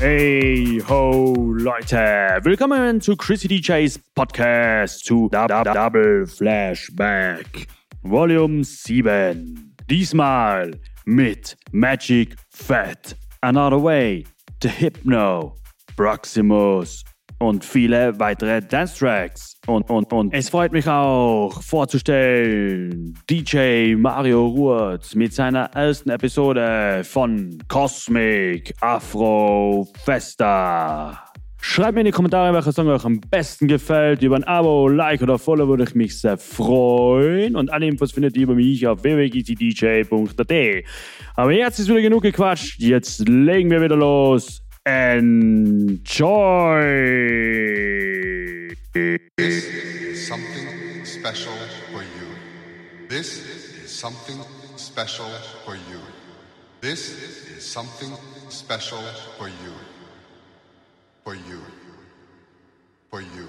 Hey ho Leute, willkommen zu Chrissy DJs Podcast zu Double Flashback Volume 7. Diesmal mit Magic Fat, Another Way, The Hypno, Proximus und viele weitere Dance Tracks. Und, und, und es freut mich auch vorzustellen, DJ Mario Ruhrz mit seiner ersten Episode von Cosmic Afro Festa. Schreibt mir in die Kommentare, welcher Song euch am besten gefällt. Über ein Abo, Like oder Follow würde ich mich sehr freuen. Und alle Infos findet ihr über mich auf www.dj.at. Aber jetzt ist wieder genug gequatscht. Jetzt legen wir wieder los. Enjoy! This is something special for you. This is something special for you. This is something special for you. For you. For you.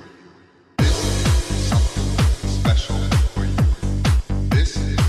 This is something special for you. This is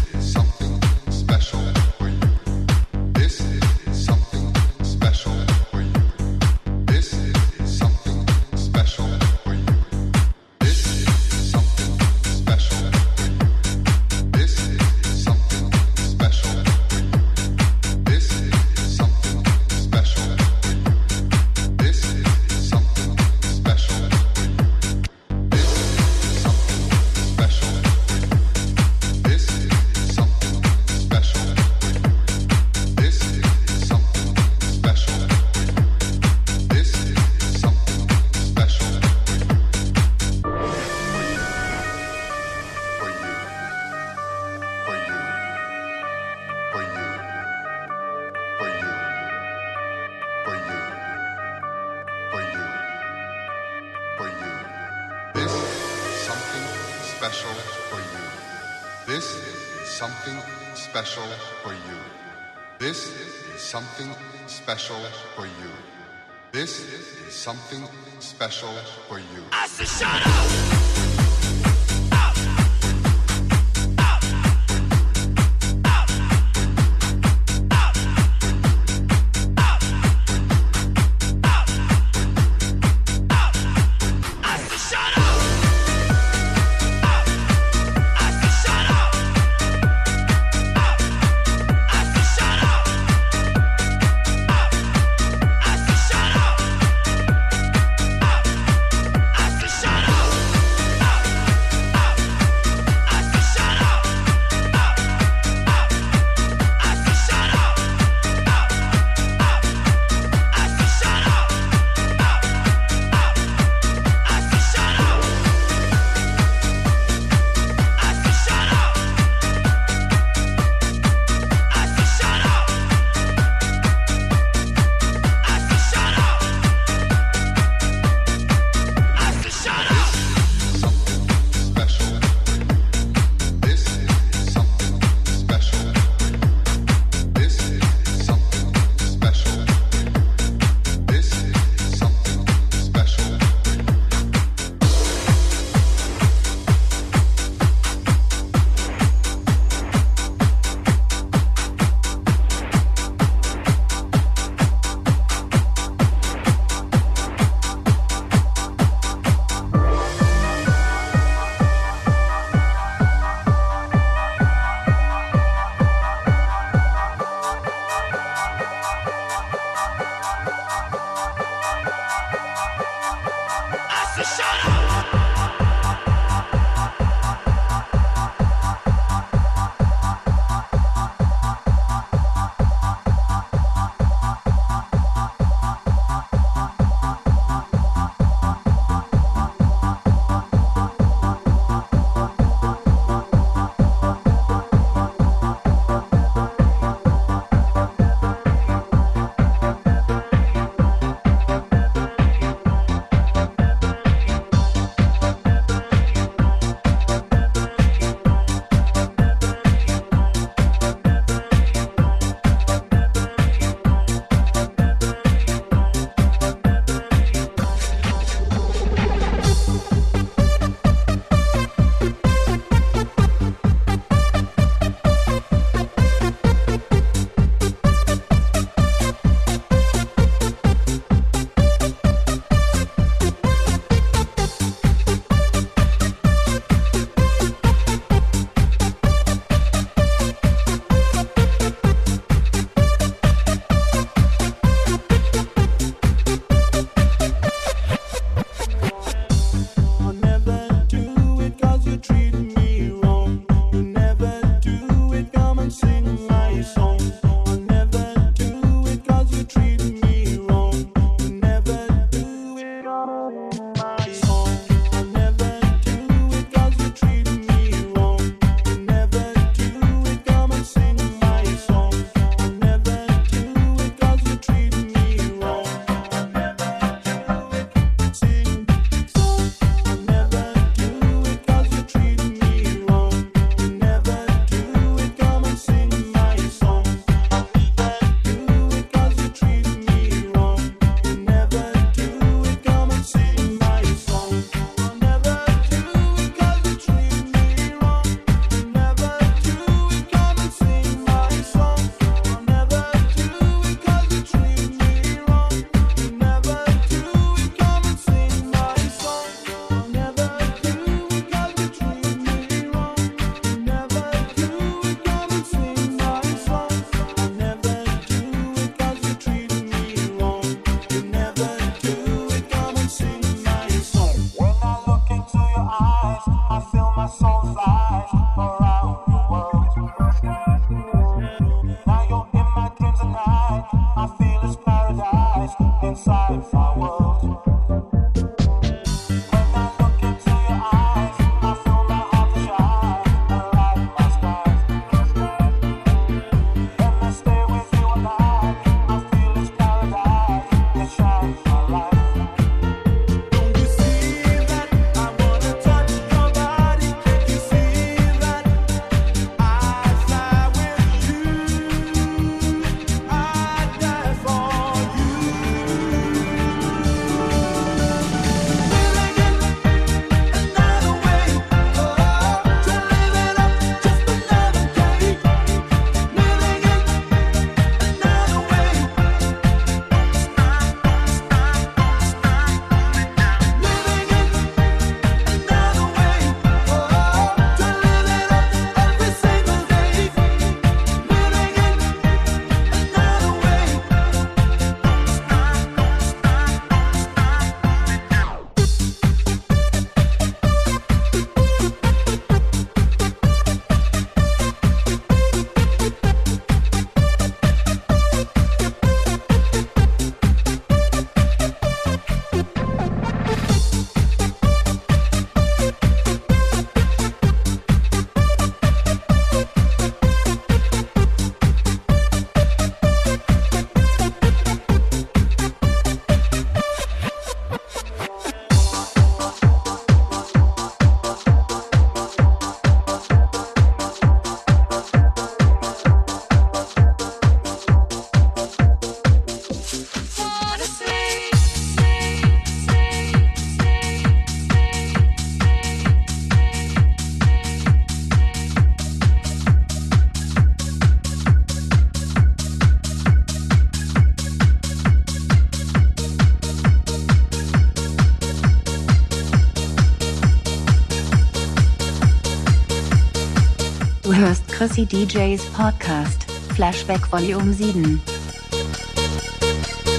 hörst Chrissy DJs Podcast, Flashback Volume 7.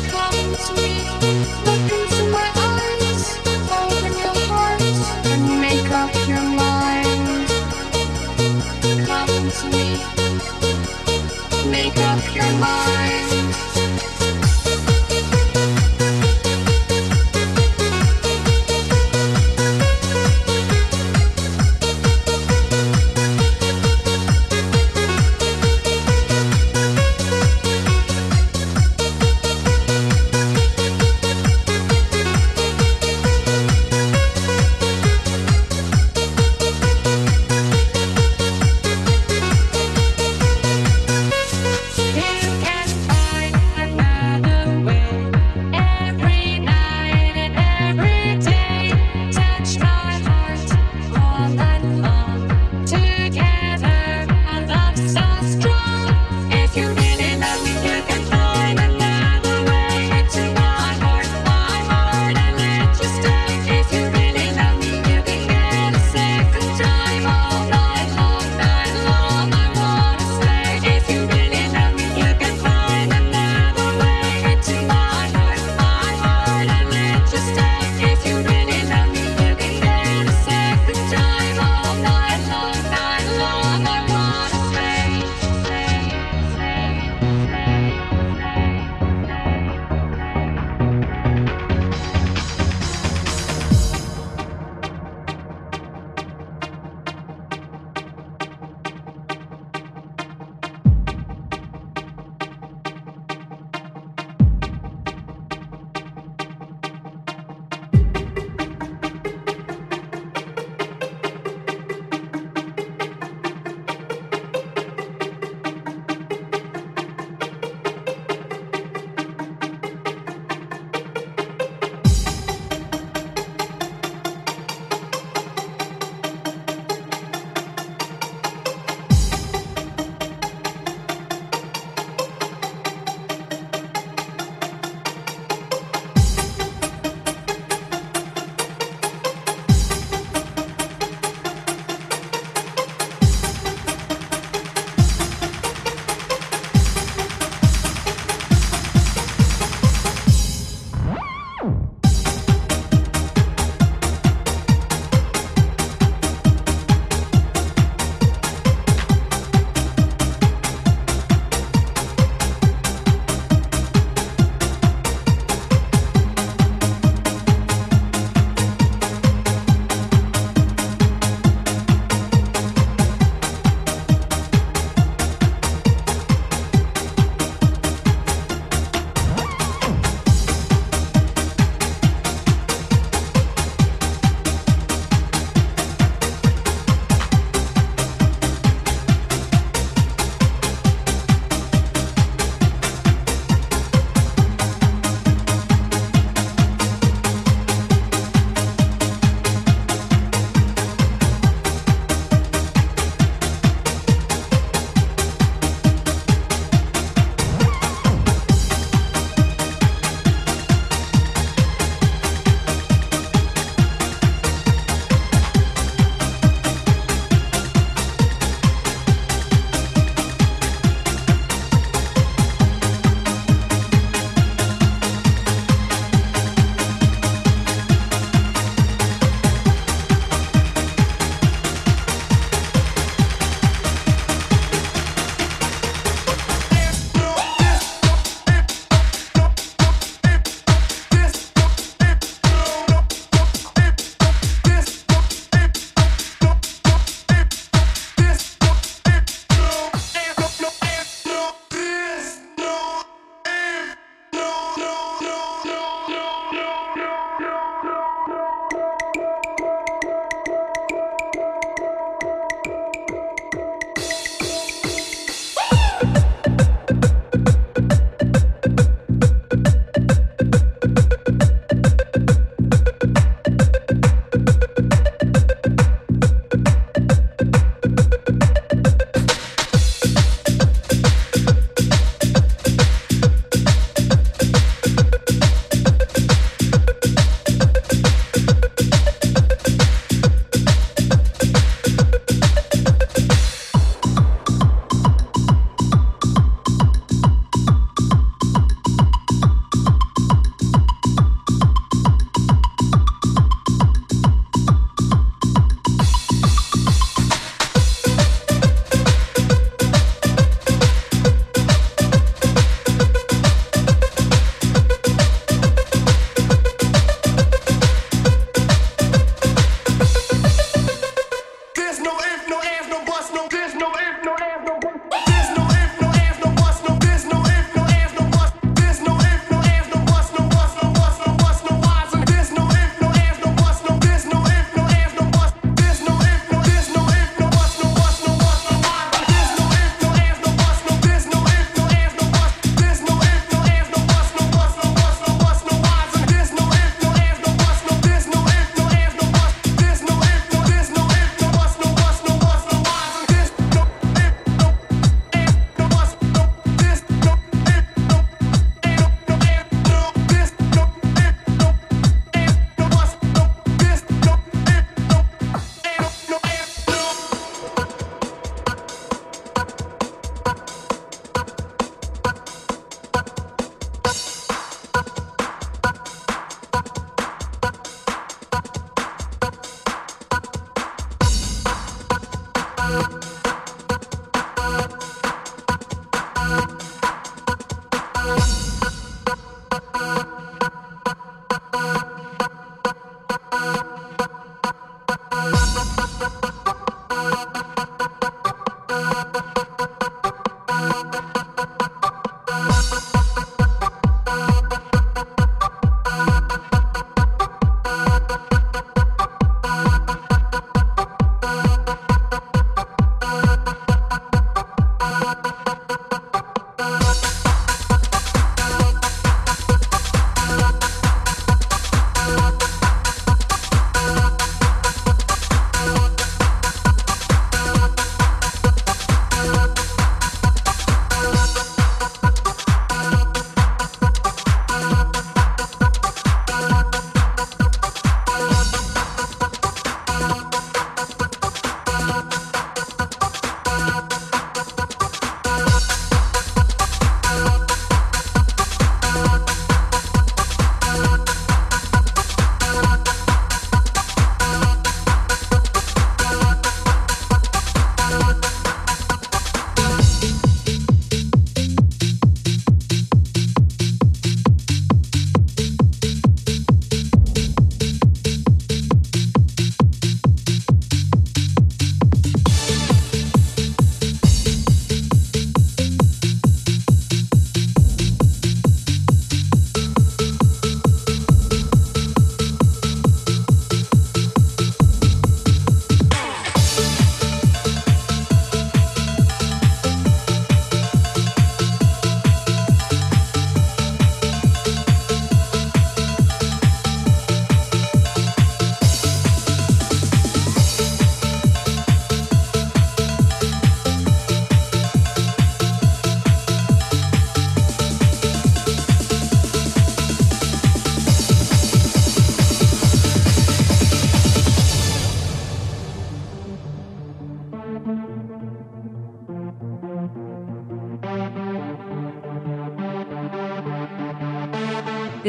Come to me, look into my eyes, open your heart and make up your mind.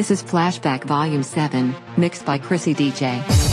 This is Flashback Volume 7, mixed by Chrissy DJ.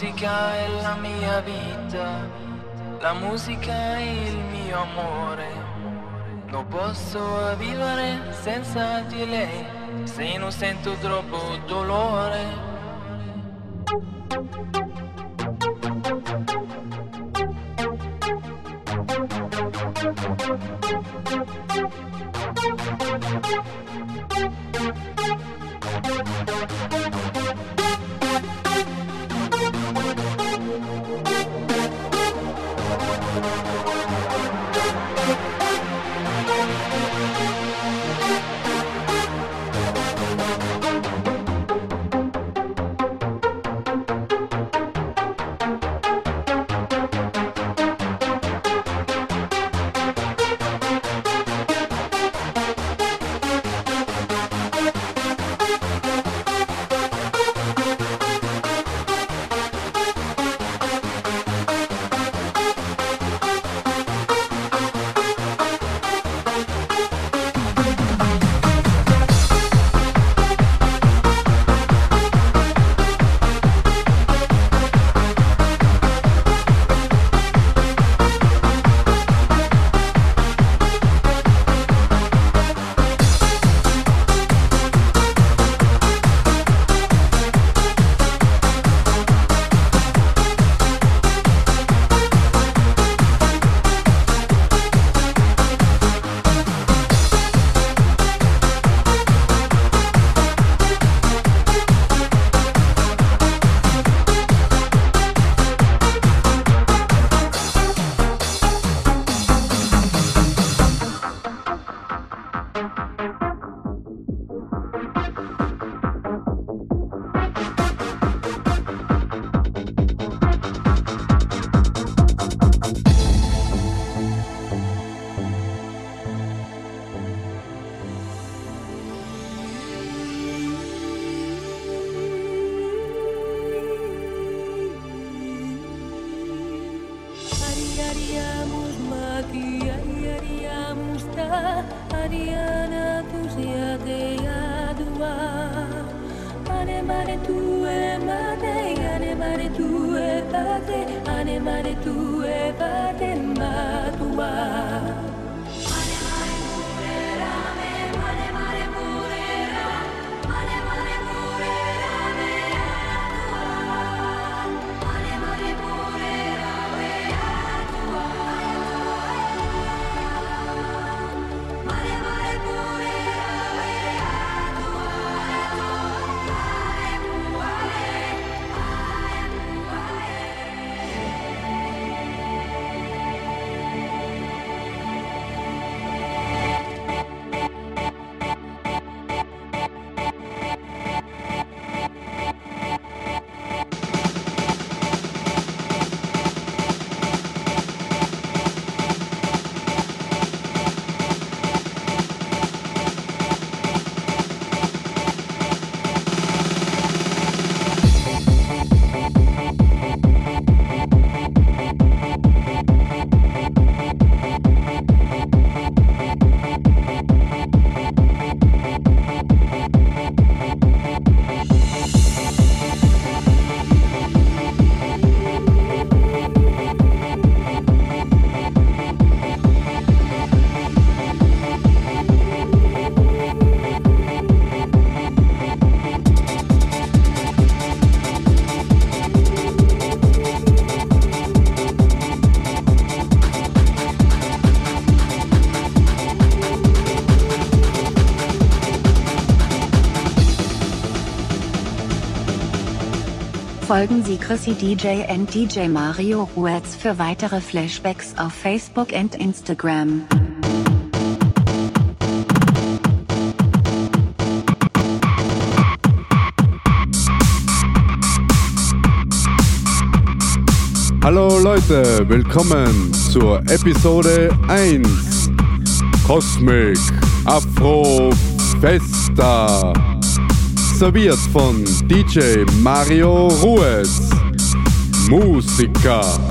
Musica è la mia vita, la musica è il mio amore. Non posso vivere senza di lei, se non sento troppo dolore. Folgen Sie Chrissy DJ and DJ Mario Ruetz für weitere Flashbacks auf Facebook und Instagram. Hallo Leute, willkommen zur Episode 1 Cosmic Afro Festa. Serviert von DJ Mario Ruiz. Musiker.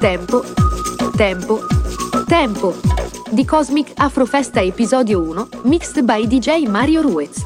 Tempo, tempo, tempo. Di Cosmic Afrofesta episodio 1, mixed by DJ Mario Ruiz.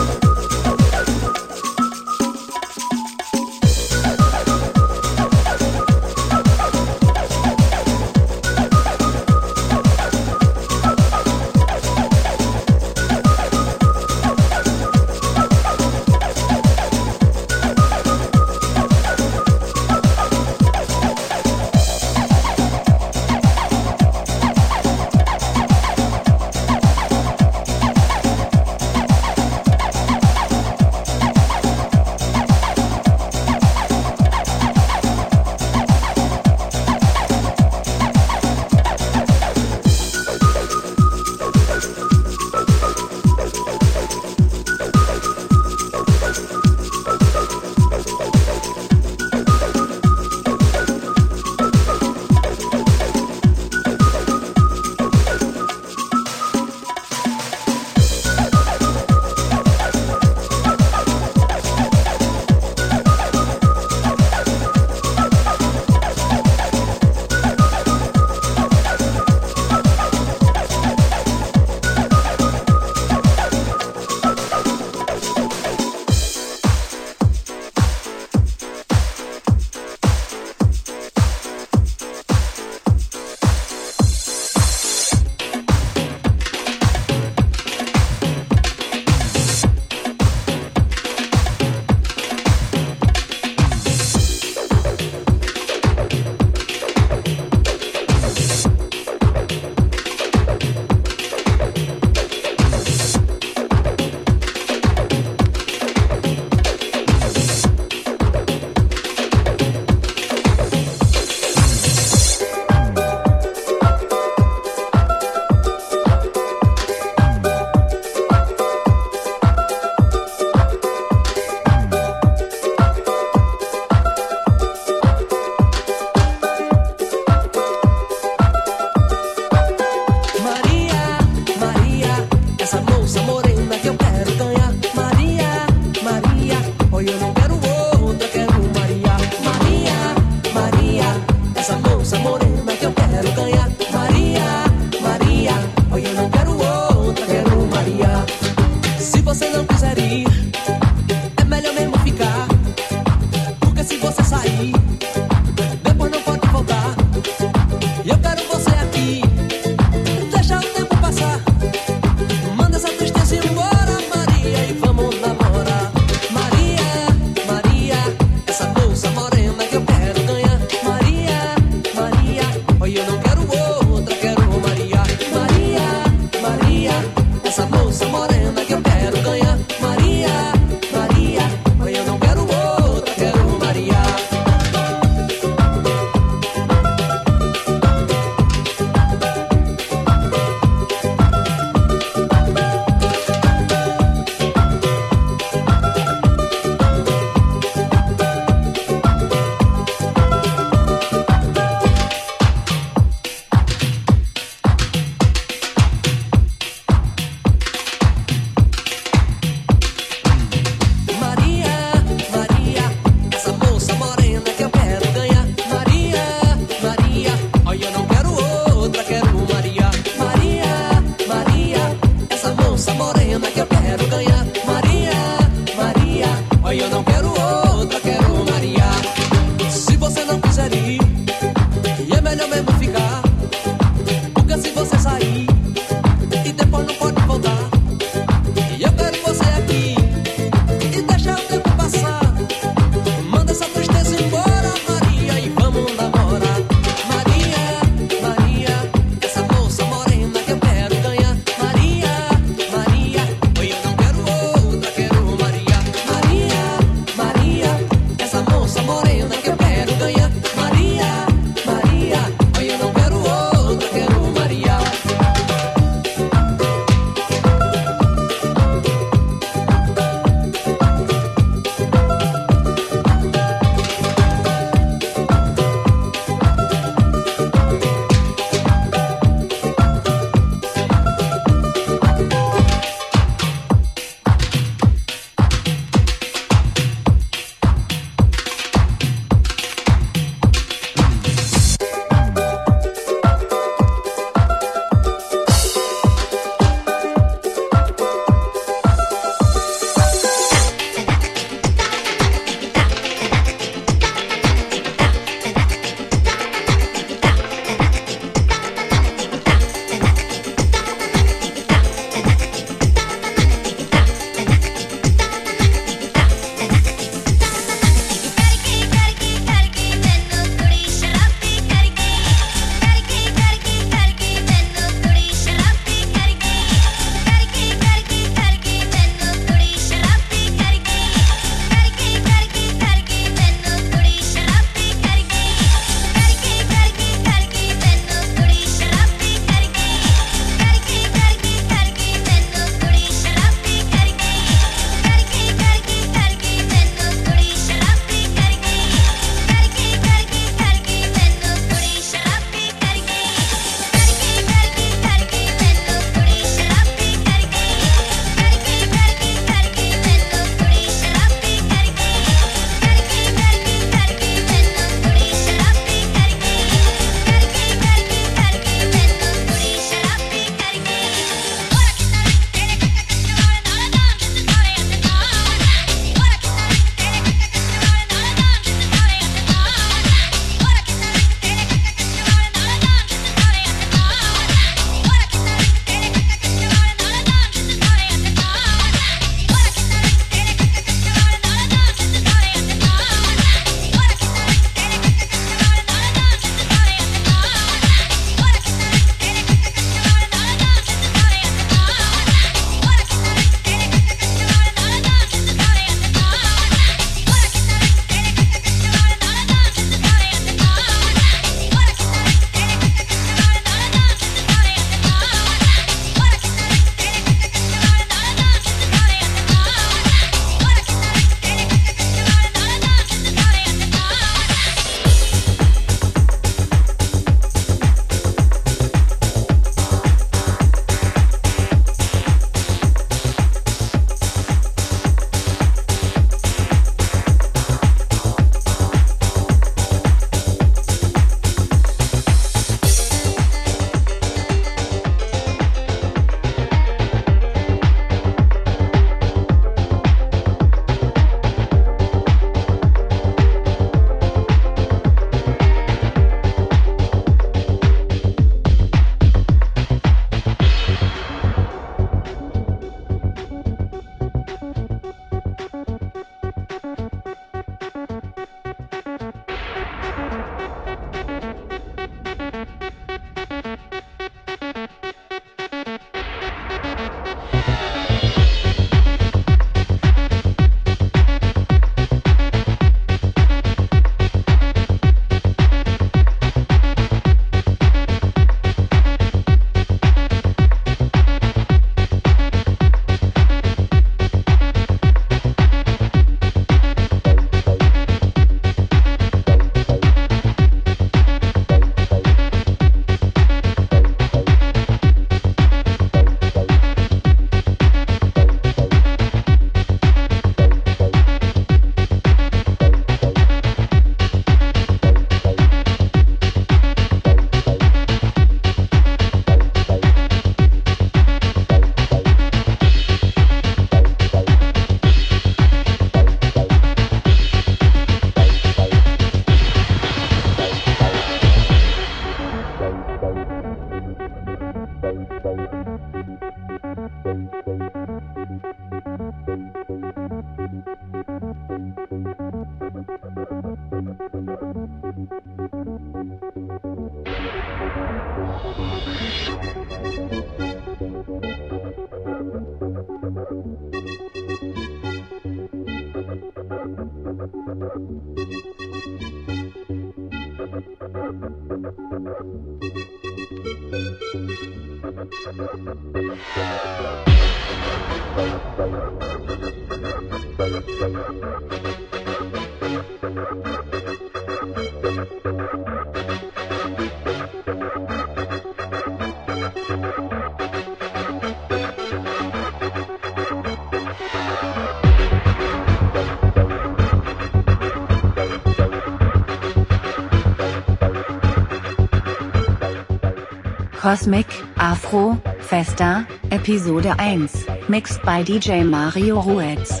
Cosmic, Afro, Festa, Episode 1, mixed by DJ Mario Ruetz.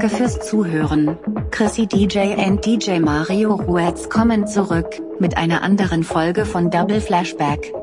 Danke fürs Zuhören. Chrissy DJ und DJ Mario Ruetz kommen zurück, mit einer anderen Folge von Double Flashback.